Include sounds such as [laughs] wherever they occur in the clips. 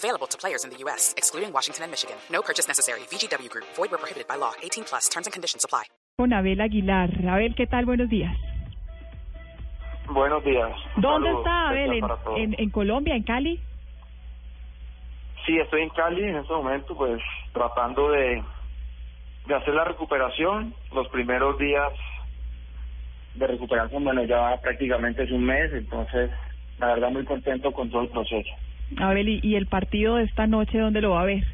Available to players in the U.S., excluding Washington and Michigan. No purchase necessary. VGW Group. Void where prohibited by law. 18 plus. Terms and conditions apply. Con Abel Aguilar. Abel, ¿qué tal? Buenos días. Buenos días. ¿Dónde Saludos, está Abel? ¿En, en, en Colombia, en Cali? Sí, estoy en Cali en este momento, pues tratando de, de hacer la recuperación. Los primeros días de recuperación, bueno, ya prácticamente es un mes, entonces la verdad muy contento con todo el proceso. Abel, ¿y, el partido de esta noche dónde lo va a ver?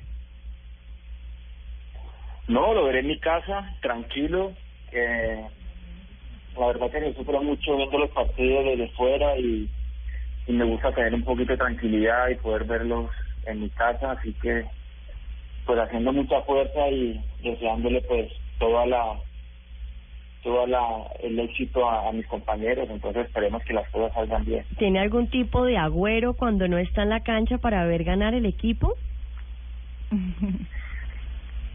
No, lo veré en mi casa, tranquilo. Eh, la verdad que me sufro mucho viendo los partidos desde fuera y, y me gusta tener un poquito de tranquilidad y poder verlos en mi casa, así que pues haciendo mucha fuerza y deseándole pues toda la toda la el éxito a, a mis compañeros, entonces esperemos que las cosas salgan bien. ¿Tiene algún tipo de agüero cuando no está en la cancha para ver ganar el equipo?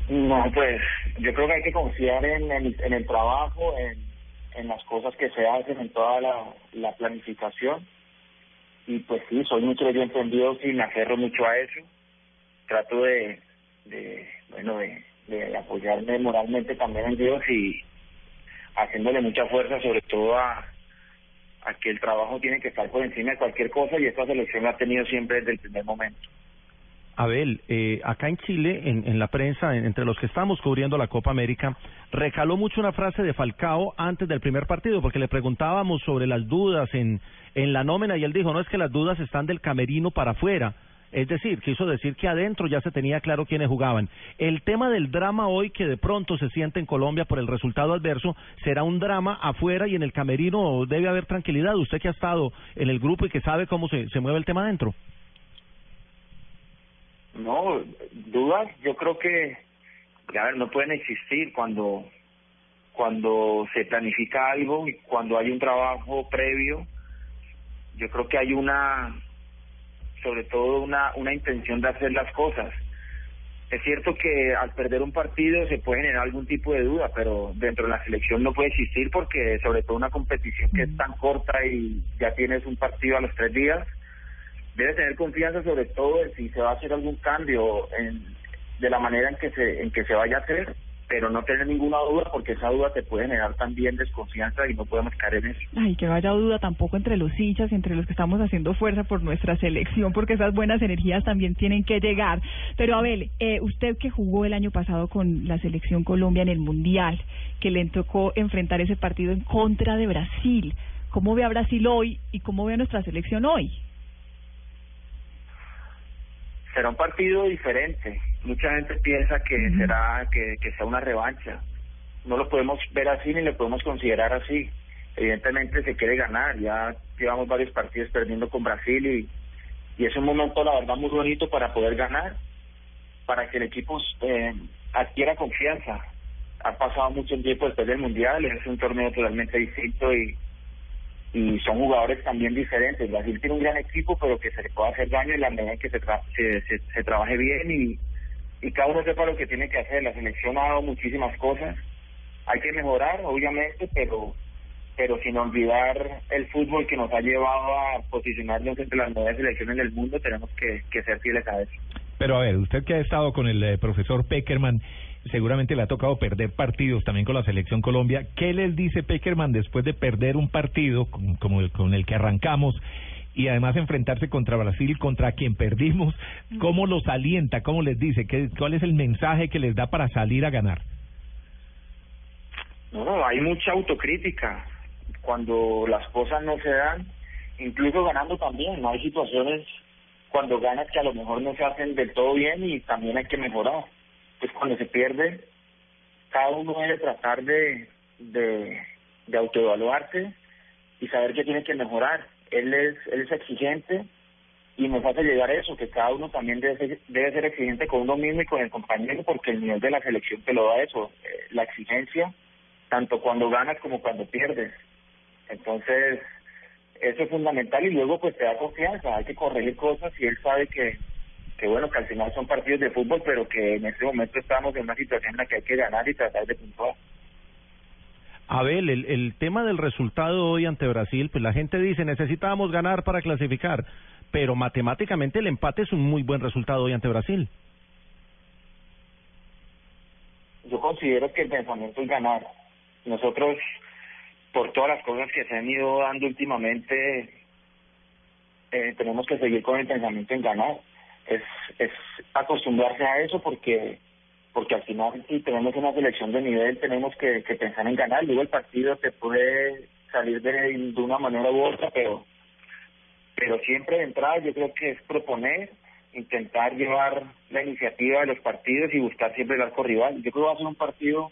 No, pues yo creo que hay que confiar en, el- en el trabajo, en, en las cosas que se hacen, en toda la, la planificación. Y pues sí, soy muy creyente en Dios y me aferro mucho a eso. Trato de, de bueno, de, de apoyarme moralmente también en Dios y haciéndole mucha fuerza sobre todo a, a que el trabajo tiene que estar por encima de cualquier cosa y esta selección lo ha tenido siempre desde el primer momento. Abel, eh, acá en Chile, en, la prensa, en- entre los que estamos cubriendo la Copa América, recaló mucho una frase de Falcao antes del primer partido, porque le preguntábamos sobre las dudas en, en la nómina y él dijo, no es que las dudas están del camerino para afuera. Es decir, quiso decir que adentro ya se tenía claro quiénes jugaban. El tema del drama hoy que de pronto se siente en Colombia por el resultado adverso será un drama afuera y en el camerino debe haber tranquilidad. Usted que ha estado en el grupo y que sabe cómo se, se mueve el tema adentro. No, dudas, yo creo que a ver, no pueden existir cuando cuando se planifica algo y cuando hay un trabajo previo. Yo creo que hay una, sobre todo una una intención de hacer las cosas. Es cierto que al perder un partido se puede generar algún tipo de duda, pero dentro de la selección no puede existir porque sobre todo una competición que es tan corta y ya tienes un partido a los tres días, debe tener confianza sobre todo en si se va a hacer algún cambio en, de la manera en que se en que se vaya a hacer pero no tener ninguna duda porque esa duda te puede generar también desconfianza y no podemos caer en eso Ay, que vaya duda tampoco entre los hinchas y entre los que estamos haciendo fuerza por nuestra selección, porque esas buenas energías también tienen que llegar. Pero Abel, eh, usted que jugó el año pasado con la selección Colombia en el Mundial, que le tocó enfrentar ese partido en contra de Brasil, ¿cómo ve a Brasil hoy y cómo ve a nuestra selección hoy? será un partido diferente mucha gente piensa que será que, que sea una revancha no lo podemos ver así ni lo podemos considerar así evidentemente se quiere ganar ya llevamos varios partidos perdiendo con Brasil y y es un momento la verdad muy bonito para poder ganar para que el equipo eh, adquiera confianza. Ha pasado mucho tiempo después del Mundial, es un torneo totalmente distinto y, y son jugadores también diferentes. Brasil tiene un gran equipo, pero que se le puede hacer daño en la medida en que se, tra- se, se, se trabaje bien y, y cada uno sepa lo que tiene que hacer. La selección ha dado muchísimas cosas. Hay que mejorar, obviamente, pero pero sin olvidar el fútbol que nos ha llevado a posicionarnos entre las nueve selecciones del mundo, tenemos que, que ser fieles a eso. Pero a ver, usted que ha estado con el eh, profesor Peckerman, seguramente le ha tocado perder partidos también con la selección Colombia. ¿Qué les dice Peckerman después de perder un partido con- como el, con el que arrancamos y además enfrentarse contra Brasil, contra quien perdimos? ¿Cómo los alienta? ¿Cómo les dice? ¿Qué, ¿Cuál es el mensaje que les da para salir a ganar? No, hay mucha autocrítica cuando las cosas no se dan, incluso ganando también. No hay situaciones cuando ganas que a lo mejor no se hacen del todo bien y también hay que mejorar. Pues cuando se pierde, cada uno debe tratar de, de, de autoevaluarse y saber que tiene que mejorar. Él es, él es exigente, y nos hace llegar eso, que cada uno también debe ser, debe ser exigente con uno mismo y con el compañero, porque el nivel de la selección te lo da eso, eh, la exigencia, tanto cuando ganas como cuando pierdes. Entonces, eso es fundamental y luego pues te da confianza, hay que corregir cosas y él sabe que, que bueno, que al final son partidos de fútbol, pero que en este momento estamos en una situación en la que hay que ganar y tratar de puntuar. Abel, el, el tema del resultado hoy ante Brasil, pues la gente dice necesitábamos ganar para clasificar, pero matemáticamente el empate es un muy buen resultado hoy ante Brasil. Yo considero que el pensamiento es ganar. Nosotros, por todas las cosas que se han ido dando últimamente, eh, tenemos que seguir con el pensamiento en ganar. Es, es acostumbrarse a eso porque porque al final si tenemos una selección de nivel tenemos que, pensar en ganar. Luego el partido te puede salir de, de una manera u otra, pero pero siempre de entrada yo creo que es proponer, intentar llevar la iniciativa de los partidos y buscar siempre el arco rival. Yo creo que va a ser un partido,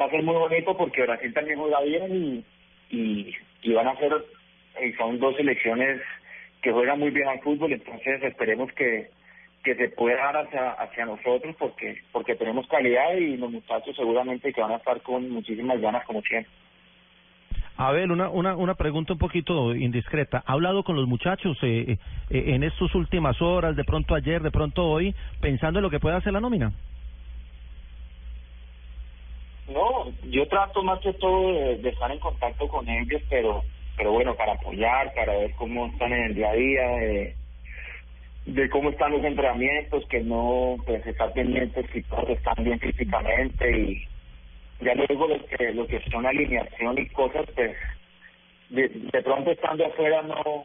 va a ser muy bonito porque Brasil también juega bien y, y, y van a ser, y son dos selecciones que juegan muy bien al fútbol, entonces esperemos que que se pueda dar hacia, hacia nosotros porque porque tenemos calidad y los muchachos seguramente que van a estar con muchísimas ganas como siempre. Abel, una, una, una pregunta un poquito indiscreta. ¿Ha hablado con los muchachos eh, eh, en estas últimas horas, de pronto ayer, de pronto hoy, pensando en lo que puede hacer la nómina? No, yo trato más que todo de, de estar en contacto con ellos, pero pero bueno, para apoyar, para ver cómo están en el día a día, de, de cómo están los entrenamientos, que no pues estar pendientes si todos están bien físicamente y ya luego lo que, lo que son alineación y cosas, pues de, pronto estando afuera no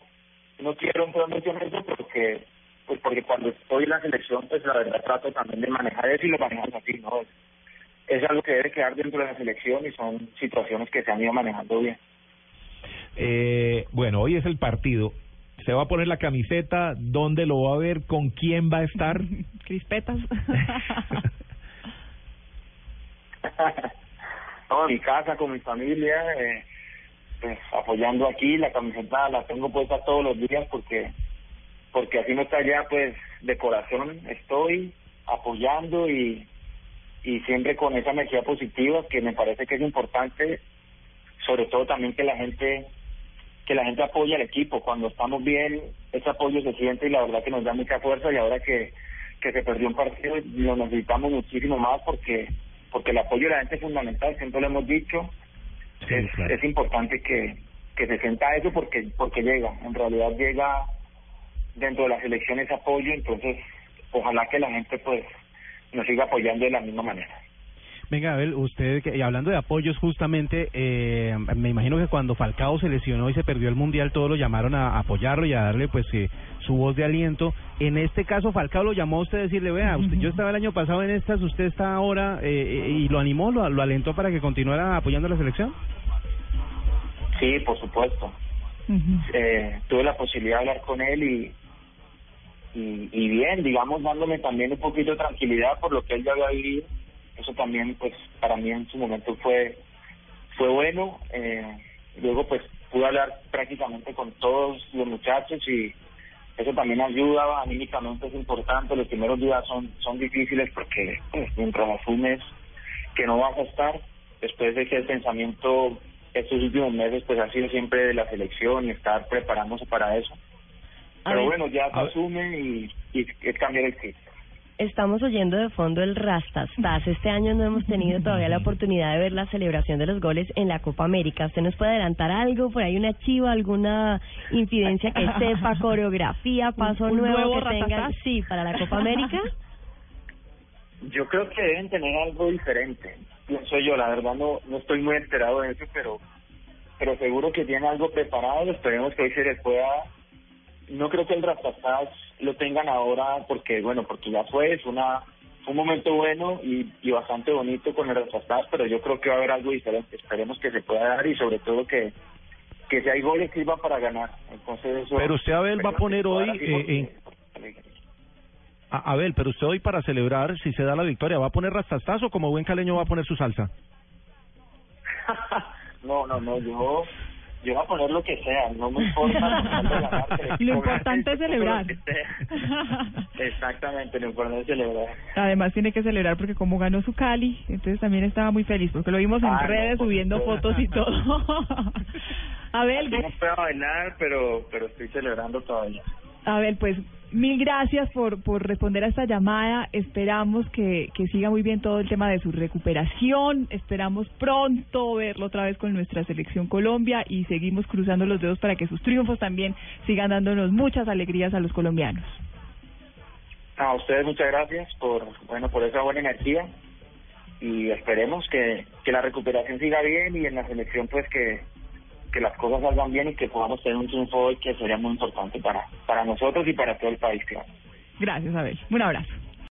no quiero entrar eso porque pues porque cuando estoy en la selección pues la verdad trato también de manejar eso y lo manejamos así, ¿no? Es, es algo que debe quedar dentro de la selección y son situaciones que se han ido manejando bien. Eh, bueno, hoy es el partido. ¿Se va a poner la camiseta? ¿Dónde lo va a ver? ¿Con quién va a estar? [laughs] Crispetas. [laughs] no, en mi casa, con mi familia, eh, pues apoyando aquí, la camiseta la tengo puesta todos los días porque porque así no está ya, pues de corazón estoy apoyando y y siempre con esa energía positiva que me parece que es importante, sobre todo también que la gente que la gente apoye al equipo. Cuando estamos bien, ese apoyo se siente y la verdad que nos da mucha fuerza y ahora que, que se perdió un partido lo necesitamos muchísimo más porque porque el apoyo de la gente es fundamental, siempre lo hemos dicho. es, es importante que, que se sienta eso porque porque llega, en realidad llega dentro de las elecciones apoyo, entonces ojalá que la gente pues nos siga apoyando de la misma manera. Venga, Abel, usted, que, y hablando de apoyos, justamente, eh, me imagino que cuando Falcao se lesionó y se perdió el Mundial, todos lo llamaron a apoyarlo y a darle, pues, eh, su voz de aliento. En este caso, Falcao lo llamó a usted a decirle, vea, usted, yo estaba el año pasado en estas, usted está ahora, eh, y lo animó, lo, lo alentó para que continuara apoyando a la selección. Sí, por supuesto. eh, tuve la posibilidad de hablar con él y, y, y bien, digamos, dándome también un poquito de tranquilidad por lo que él ya había vivido. Eso también, pues, para mí en su momento fue fue bueno. Eh, luego, pues, pude hablar prácticamente con todos los muchachos y eso también ayuda, anímicamente es importante. Los primeros días son son difíciles porque pues, mientras asumes que no vas a estar, después de que el pensamiento estos últimos meses pues ha sido siempre de la selección y estar preparándose para eso. Pero bueno, ya se asume y, y es cambiar el chip. Estamos oyendo de fondo el Rastastas. Este año no hemos tenido todavía la oportunidad de ver la celebración de los goles en la Copa América. ¿Usted nos puede adelantar algo? ¿Por ahí una chiva, alguna incidencia que sepa, [laughs] coreografía, paso un nuevo, nuevo que tenga? Rastastas? Sí, para la Copa América. Yo creo que deben tener algo diferente. Pienso yo, la verdad no no estoy muy enterado de eso, pero pero seguro que tiene algo preparado. Esperemos que hoy se les pueda. No creo que el Rastastas lo tengan ahora porque, bueno, porque ya fue, es una un momento bueno y, y bastante bonito con el Rastastas, pero yo creo que va a haber algo diferente. Esperemos que se pueda dar y sobre todo que que si hay goles sirvan para ganar. Entonces eso. Pero usted, Abel, va a poner que hoy, eh, A- Abel, pero usted hoy para celebrar, si se da la victoria, ¿va a poner rastastazo o como buen caleño va a poner su salsa? [laughs] no, no, no, yo yo voy a poner lo que sea, no me importa. Lo con [laughs] importante es celebrar. lo. [laughs] Exactamente, lo importante es celebrar. Además tiene que celebrar porque como ganó su Cali, entonces también estaba muy feliz porque lo vimos en Ah, redes subiendo fotos y todo. [laughs] Abel, no puedo bailar, pero, pero estoy celebrando todavía. Abel, pues mil gracias por, por responder a esta llamada. Esperamos que, que siga muy bien todo el tema de su recuperación. Esperamos pronto verlo otra vez con nuestra selección Colombia y seguimos cruzando los dedos para que sus triunfos también sigan dándonos muchas alegrías a los colombianos. A ustedes muchas gracias por, bueno, por esa buena energía y esperemos que, que la recuperación siga bien y en la selección pues que, que las cosas salgan bien y que podamos tener un triunfo hoy que sería muy importante para, para nosotros y para todo el país, claro. Gracias, Abel. Un abrazo.